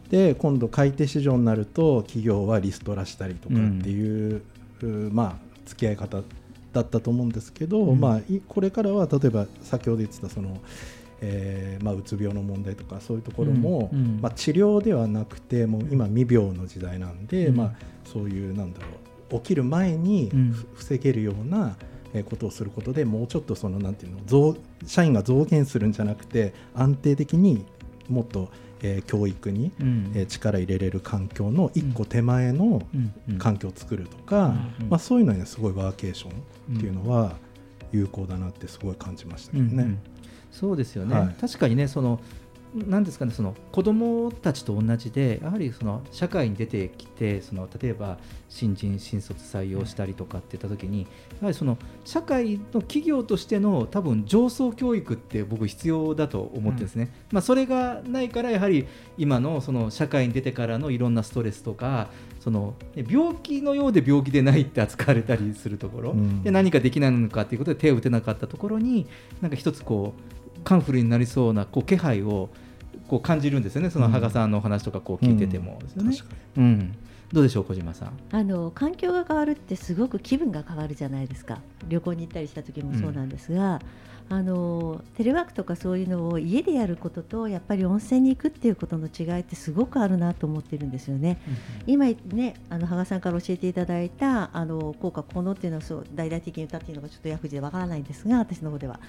で今度買い手市場になると企業はリストラしたりとかっていう、うまあ付き合い方だったと思うんですけど、うん。まあ、いこれからは例えば先ほど言ってたその、えーまあ、うつ病の問題とかそういうところも、うんうん。まあ、治療ではなくてもう今未病の時代なんで、うん。まあ、そういうなんだろう起きる前に防げるようなえーことをすることでもうちょっとそのなんていうの増社員が増減するんじゃなくて安定的にもっと、えー教育に、うん。えー力入れれる環境の一個手前の環境を作るとか、うんうん。まあ、そういうのにはすごいワーケーションっていうのは有効だなってすごい感じましたけどね。うんうん。そうですよね、はい。確かにねそのなんですかねその子供たちと同じでやはりその社会に出てきてその例えば新人新卒採用したりとかって言った時にやはりその社会の企業としての多分上層教育って僕必要だと思ってですね、まあ、それがないからやはり今のその社会に出てからのいろんなストレスとかそのね病気のようで病気でないって扱われたりするところ、うん。で何かできないのかということで手を打てなかったところになんか一つこうカンフルになりそうなこう気配をこう感じるんですよね、そのうん。羽賀さんのお話とかこう聞いててもですよね。確かうん。どうでしょう、小島さん。あの環境が変わるってすごく気分が変わるじゃないですか。旅行に行ったりした時もそうなんですが、あのテレワークとかそういうのを家でやることとやっぱり温泉に行くっていうことの違いってすごくあるなと思ってるんですよね。今ねあの羽賀さんから教えていただいたあの効果効能っていうのはそう大々的に言ったっていうのがちょっと薬事でわからないんですが私の方では、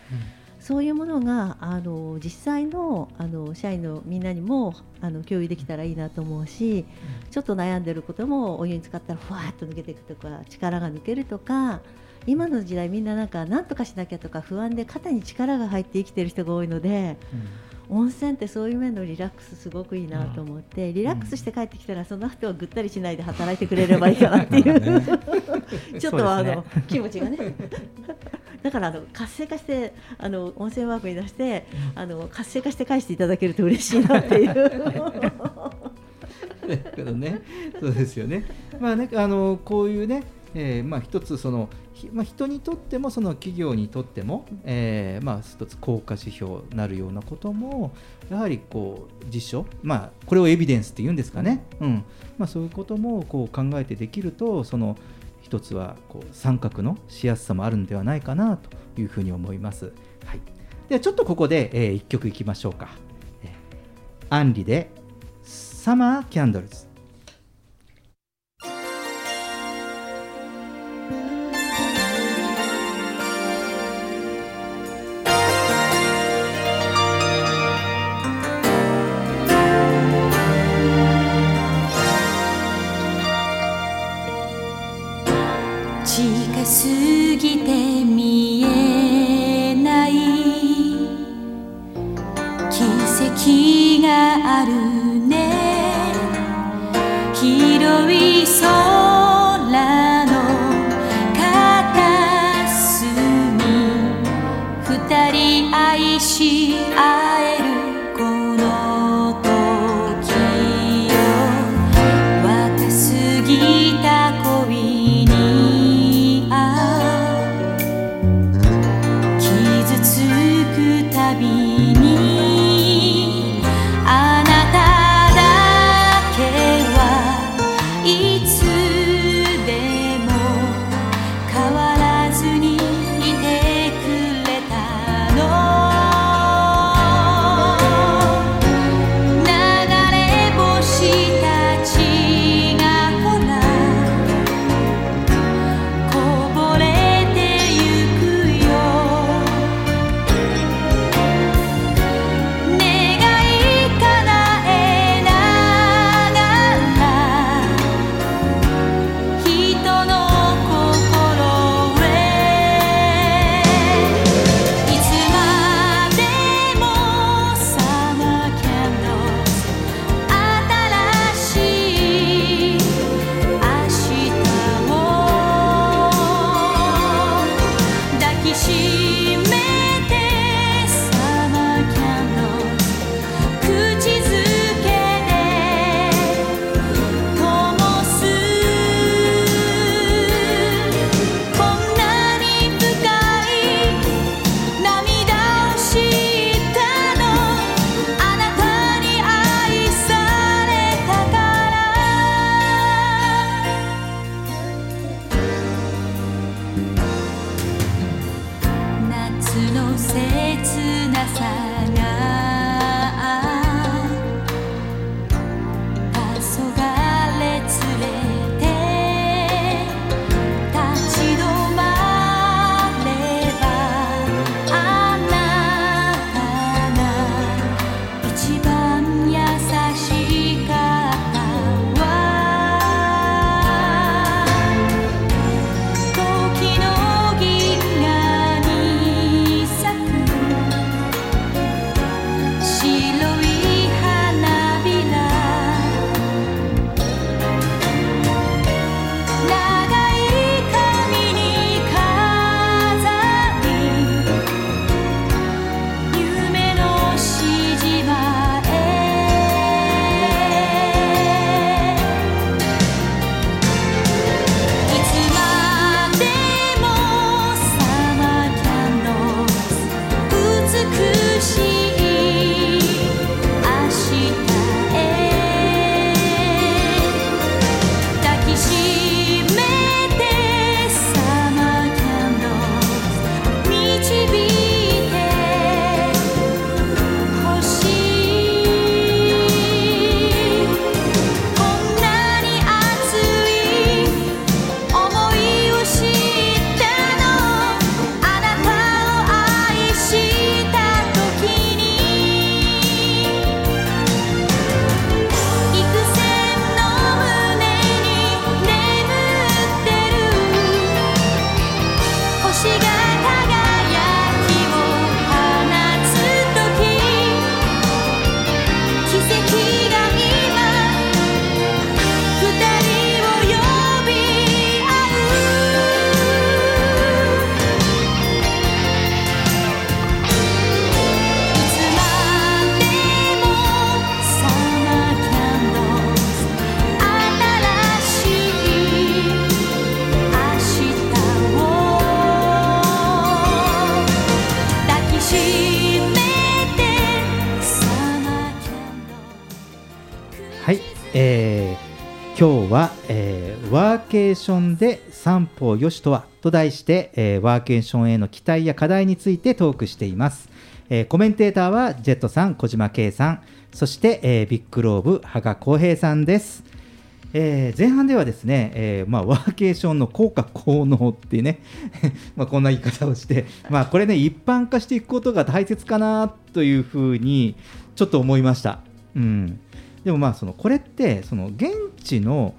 そういうものがあの実際のあの社員のみんなにもあの共有できたらいいなと思うし、ちょっと悩んでることもお湯に使ったらふわっと抜けていくとか力が抜けるとか今の時代みんななんか何とかしなきゃとか不安で肩に力が入って生きてる人が多いので。温泉ってそういう面のリラックスすごくいいなと思って、リラックスして帰ってきたらその後はぐったりしないで働いてくれればいいかなっていう。ちょっとあの、気持ちがね。だからあの活性化してあの温泉ワークに出してあの活性化して返していただけると嬉しいなっていう。だけどね、そうですよね。まあね、あのこういうね、えーまあ一つその、ひまあ人にとってもその企業にとっても、えーまあ一つ効果指標になるようなこともやはりこう実証、まあこれをエビデンスって言うんですかね。うん、まあそういうこともこう考えてできるとその。一つはこう三角のしやすさもあるんではないかなというふうに思います。はい、ではちょっとここで、え1曲いきましょうか。えーアンリでサマーキャンドルズ。散歩よしとはと題して、えーワーケーションへの期待や課題についてトークしています、えーコメンテーターはジェットさん小島圭さんそして、えービッグローブ羽賀浩平さんです。えー前半ではですね、えーまあ、ワーケーションの効果効能っていうね まあこんな言い方をして、まあ、これね一般化していくことが大切かなというふうにちょっと思いました、うん、でもまあそのこれってその現地の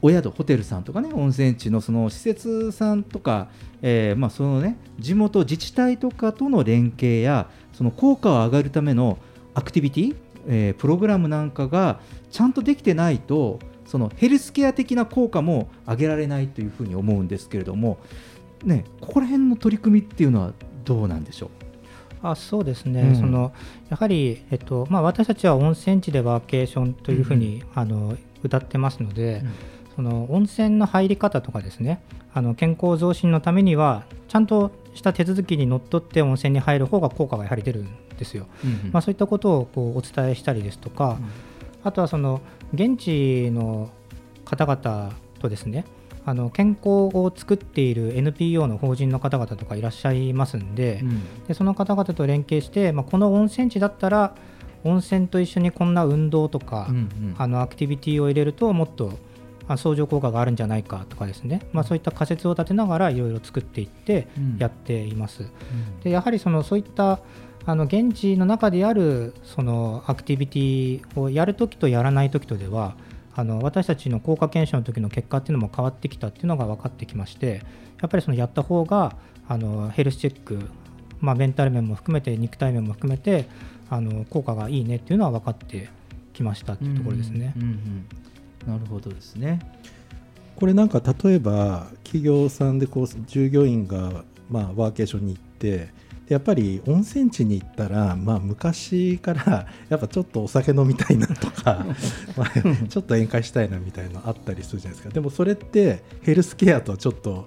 お宿ホテルさんとかね温泉地のその施設さんとか、えーまあそのね地元自治体とかとの連携やその効果を上がるためのアクティビティ、えープログラムなんかがちゃんとできてないとそのヘルスケア的な効果も上げられないというふうに思うんですけれども、ね、ここら辺の取り組みっていうのはどうなんでしょう？あそうですね、うん。そのやはり、えっとまあ、私たちは温泉地でワーケーションというふうに、あの歌ってますので、その温泉の入り方とかですねあの健康増進のためにはちゃんとした手続きにのっとって温泉に入る方が効果がやはり出るんですよ。うんまあ、そういったことをこうお伝えしたりですとか、あとはその現地の方々とですねあの健康を作っている NPO の法人の方々とかいらっしゃいますんで,、でその方々と連携して、まあ、この温泉地だったら温泉と一緒にこんな運動とか、うんうん。あのアクティビティを入れるともっとあ相乗効果があるんじゃないかとかですね、まあ、そういった仮説を立てながらいろいろ作っていってうん。やっています。でやはりそのそういったあの現地の中でやるそのアクティビティをやるときとやらないときとではあの私たちの効果検証の時の結果っていうのも変わってきたっていうのが分かってきましてやっぱりそのやった方があのヘルスチェック、まあ、メンタル面も含めて肉体面も含めてあの効果がいいねっていうのは分かってきましたっていうところですね。うんうんうんなるほどですね。これなんか例えば企業さんでこう従業員がまあワーケーションに行ってでやっぱり温泉地に行ったら、まあ、昔から やっぱちょっとお酒飲みたいなとか まあちょっと宴会したいなみたいなのあったりするじゃないですか。でもそれってヘルスケアとちょっと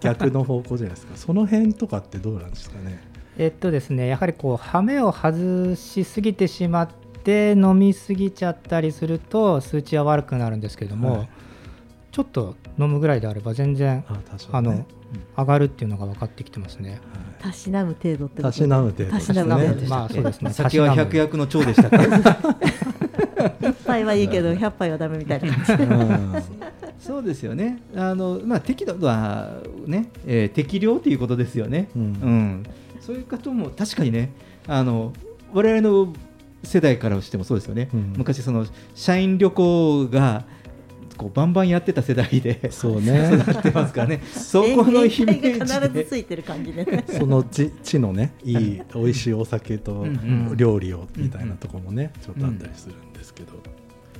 逆の方向じゃないですか。その辺とかってどうなんですかね？えっとですね、やはりこう、羽目を外しすぎてしまって、飲みすぎちゃったりすると、数値は悪くなるんですけども、はい。ちょっと飲むぐらいであれば、全然あね。あの、上がるっていうのが分かってきてますね。たしなむ程度ってことたしなむ程度たしなむ程度ですね。まあそうですね。酒は百薬の長でしたっけ 一杯はいいけど百杯はダメみたいな感じ。そうですよね。あのまあ適度はね、えー適量ということですよね。うん。そういう方も確かにね、あの我々の世代からしてもそうですよね。うん。昔その社員旅行がこうバンバンやってた世代で、そうね。育ってますからね。そこのイメージで必ずついてる感じでね。その地地のねいい美味しいお酒とうんうん料理をみたいなところもねちょっとあったりするんですけど、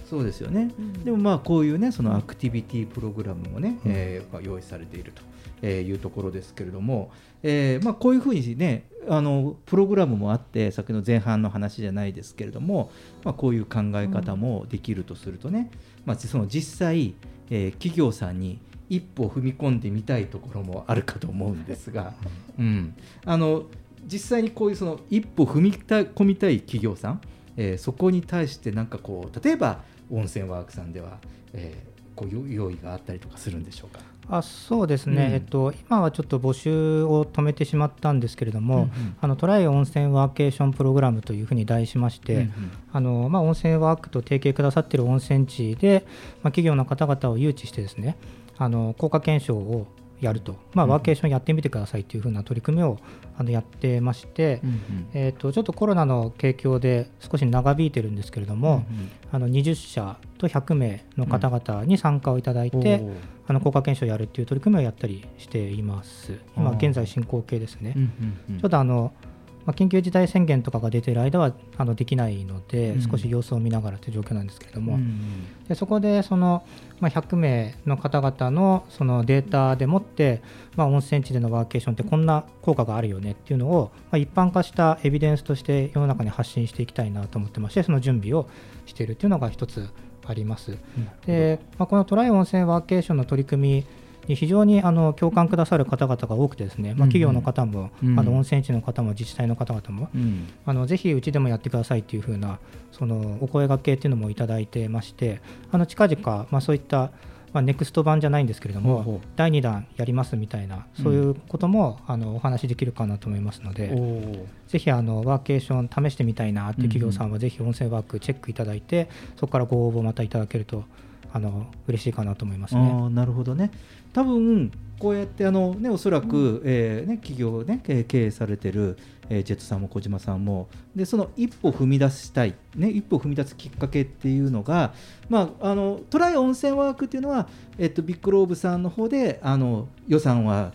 そうですよね、でもまあこういうねそのアクティビティプログラムもね、えーまあ用意されているとえーいうところですけれども、えーまあ、こういうふうにねあのプログラムもあって先の前半の話じゃないですけれども、まあ、こういう考え方もできるとするとね、まあ、その実際、えー企業さんに一歩踏み込んでみたいところもあるかと思うんですが、うん、あの実際にこういうその一歩踏み込みたい企業さん、えーそこに対してなんかこう例えば温泉ワークさんでは、えーこういう用意があったりとかするんでしょうか？あそうですね、うん。えっと、今はちょっと募集を止めてしまったんですけれども、うんうん。あのトライ温泉ワーケーションプログラムというふうに題しまして、うんうん。あのまあ、温泉ワークと提携くださっている温泉地で、まあ、企業の方々を誘致してですねあの効果検証をやると、まあ、ワーケーションやってみてくださいというふうな取り組みをあのやってまして、うんうん。えー、とちょっとコロナの影響で少し長引いてるんですけれども、あの20社と100名の方々に参加をいただいて、おーあの効果検証をやるっていう取り組みをやったりしています。今現在進行形ですね。うんうんうん。ちょっとあの、まあ、緊急事態宣言とかが出ている間はあのできないので、うん。少し様子を見ながらという状況なんですけれども、うんでそこでその、まあ、100名の方々のそのデータでもって、まあ、温泉地でのワーケーションってこんな効果があるよねっていうのを、まあ、一般化したエビデンスとして世の中に発信していきたいなと思ってましてその準備をしているっていうのが一つあります。で、まあ、このトライ温泉ワーケーションの取り組みに非常にあの共感くださる方々が多くてですね、まあ、企業の方も、うん。あの温泉地の方も自治体の方々も、うん。あのぜひうちでもやってくださいっていう風なそのお声掛けっていうのもいただいてましてあの近々、まあ、そういった、まあ、ネクスト版じゃないんですけれどもほうほう。第2弾やりますみたいなそういうことも、あのお話しできるかなと思いますのでぜひあのワーケーション試してみたいなっていう企業さんはぜひ温泉ワークチェックいただいてそこからご応募またいただけるとあの嬉しいかなと思いますね。なるほどね多分こうやってあの、ね、おそらく、えーね、企業を、ね、経営されてる、えージェットさんも小島さんも。でその一歩踏み出したい、ね、一歩踏み出すきっかけっていうのが、まあ、あのトライ温泉ワークっていうのは、えっと、ビッグローブさんの方であの予算は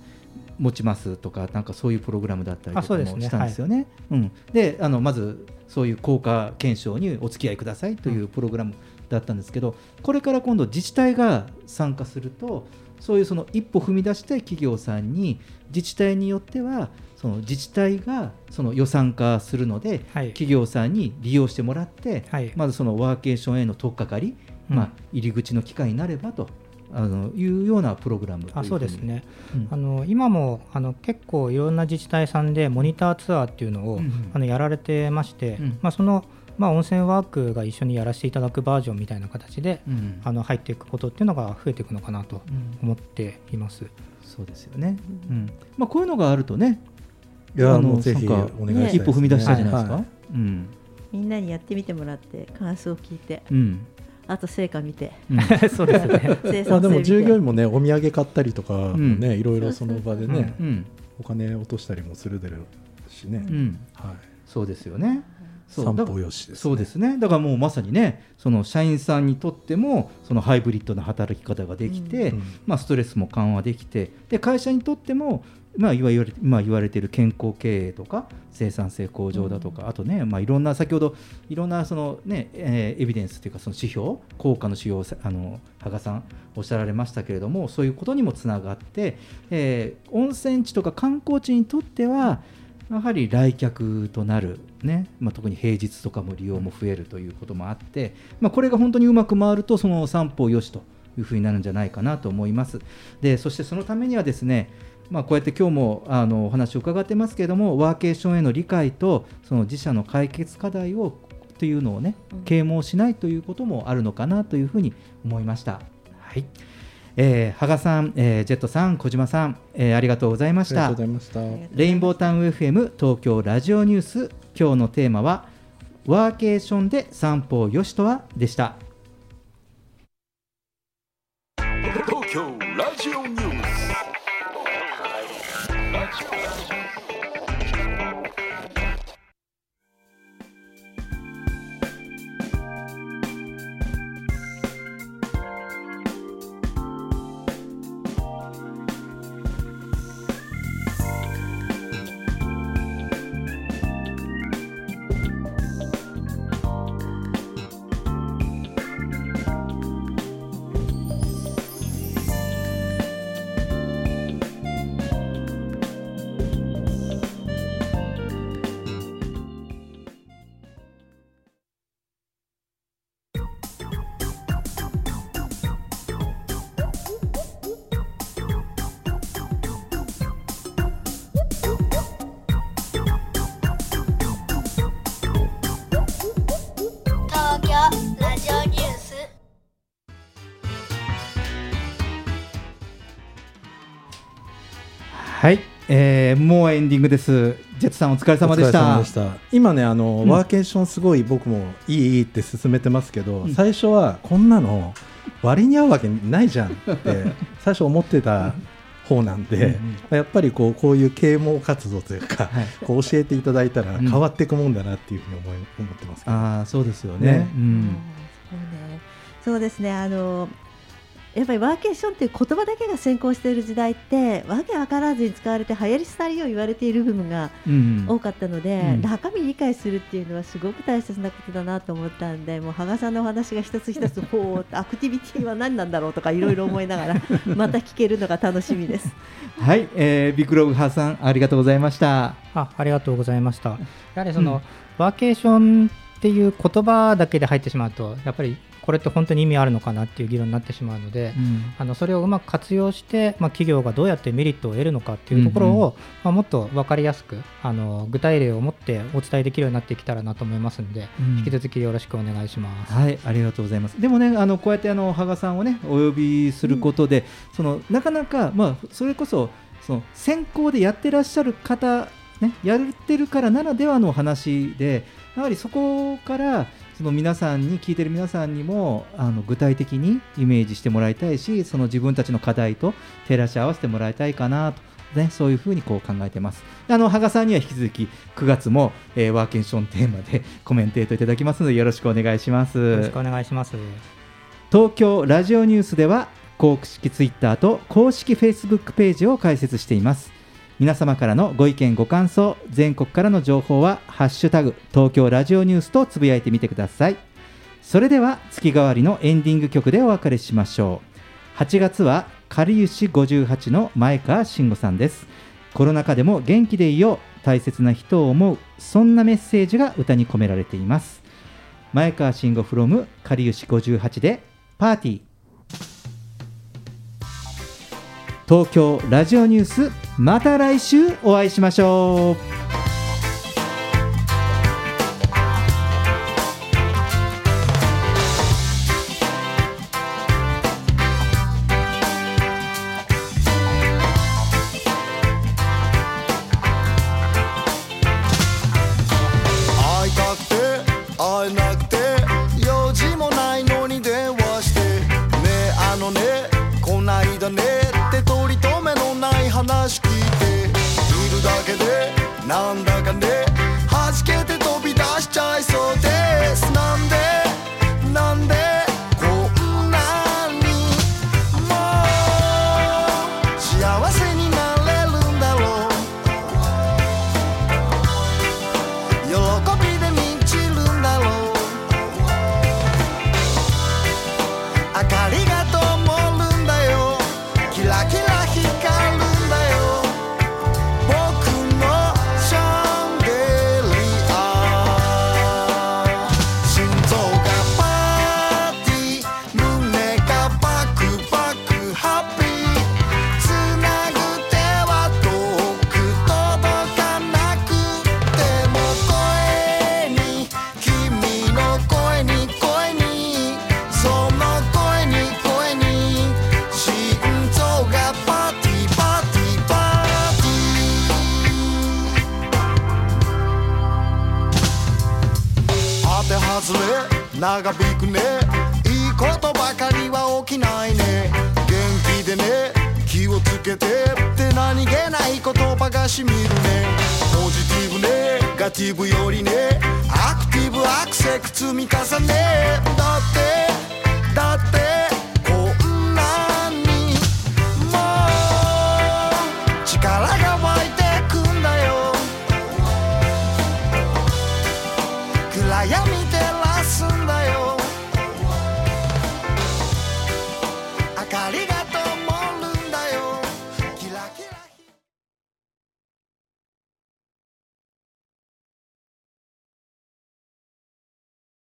持ちますとかなんかそういうプログラムだったりとかもしたんですよね。うん、であのまずそういう効果検証にお付き合いくださいというプログラムだったんですけど、これから今度自治体が参加するとそういうその一歩踏み出したい企業さんに自治体によってはその自治体がその予算化するので、企業さんに利用してもらって、まずそのワーケーションへの取っかかり、うん。まあ、入り口の機会になればとあのいうようなプログラムあそうですね、うん。あの今もあの結構いろんな自治体さんでモニターツアーっていうのを、うんうん。あのやられてまして、うん。まあ、その、まあ、温泉ワークが一緒にやらせていただくバージョンみたいな形で、うん。あの入っていくことっていうのが増えていくのかなと思っています。そうですよね、うん。まあ、こういうのがあるとねいやあのぜひなんかお願いね。一歩踏み出したいじゃないですか、はいうん。みんなにやってみてもらって感想を聞いて、うん。あと成果見て、うん。そうですね。生まあでも従業員もねお土産買ったりとかもうん。ね、いろいろその場でね、うん。うん。お金落としたりもするでるしね、うん。はい、そうですよね。そう。散歩よしです、ね、そうですね。だからもうまさにね、その社員さんにとってもそのハイブリッドな働き方ができて、うんまあストレスも緩和できて、で会社にとってもまあいわゆる今言われている健康経営とか生産性向上だとか、あとね、まあいろんな先ほどいろんなそのね、えーエビデンスというかその指標、効果の指標あの羽賀さんおっしゃられましたけれども、そういうことにもつながって、えー温泉地とか観光地にとってはやはり来客となる、ねまあ、特に平日とかも利用も増えるということもあって、まあ、これが本当にうまく回るとその散歩よしというふうになるんじゃないかなと思います。でそしてそのためにはですねまあ、こうやって今日もあのお話を伺ってますけれどもワーケーションへの理解とその自社の解決課題をというのをね啓蒙しないということもあるのかなというふうに思いました。はいえー、羽賀さん、えージェットさん、小島さん、えーありがとうございました。ありがとうございましたレインボータウン FM 東京ラジオニュース、今日のテーマは、ワーケーションで散歩をよしとは？でした。東京ラジオニュースえーもうエンディングです。ジェットさんお疲れ様でした。した。今ねあの、うん。ワーケーションすごい僕もいいいいって進めてますけど、うん。最初はこんなの割に合うわけないじゃんって 最初思ってた方なんで、うんうん。やっぱりこうこういう啓蒙活動というか、こう教えていただいたらうん。変わっていくもんだなっていうふうに思い思ってますけど、ああそうですよね。ね。うん。そうですね。あのやっぱりワーケーションっていう言葉だけが先行している時代ってわけわからずに使われて流行り廃りを言われている部分がうん多かったので、うん中身理解するっていうのはすごく大切なことだなと思ったんでもう羽賀さんのお話が一つ一つほうアクティビティは何なんだろうとかいろいろ思いながら また聞けるのが楽しみです。はい、えービッグロブハさんありがとうございました。あありがとうございました。やはりその、ワーケーションっていう言葉だけで入ってしまうとやっぱりこれって本当に意味あるのかなっていう議論になってしまうので、うんあのそれをうまく活用して、まあ、企業がどうやってメリットを得るのかっていうところを、まあ、もっと分かりやすくあの具体例を持ってお伝えできるようになってきたらなと思いますので、うん引き続きよろしくお願いします。はい、ありがとうございます。でもね、あのこうやってあの羽賀さんをねお呼びすることで、そのなかなかまあそれこそその先行でやってらっしゃる方ねやってるからならではの話で、やはりそこからその皆さんに聞いてる皆さんにもあの具体的にイメージしてもらいたいし、その自分たちの課題と照らし合わせてもらいたいかなと。ね、そういうふうにこう考えてます。あの羽賀さんには引き続き9月も、えーワーケーションテーマで コメンテートいただきますのでよろしくお願いします。よろしくお願いします。東京ラジオニュースでは公式ツイッターと公式フェイスブックページを開設しています皆様からのご意見ご感想全国からの情報は「ハッシュタグ東京ラジオニュース」とつぶやいてみてください。それでは月替わりのエンディング曲でお別れしましょう。8月はかりゆし58の前川慎吾さんです。コロナ禍でも元気でいよう大切な人を思うそんなメッセージが歌に込められています。前川慎吾 from かりゆし58でパーティー。東京ラジオニュースまた来週お会いしましょう。弾けて飛び出しちゃいそうで長引くね。いいことばかりは起きないね。元気でね。気をつけてって何気ない言葉がしみるね。ポジティブネガティブよりね。アクティブアクセク積み重ね。だってだって。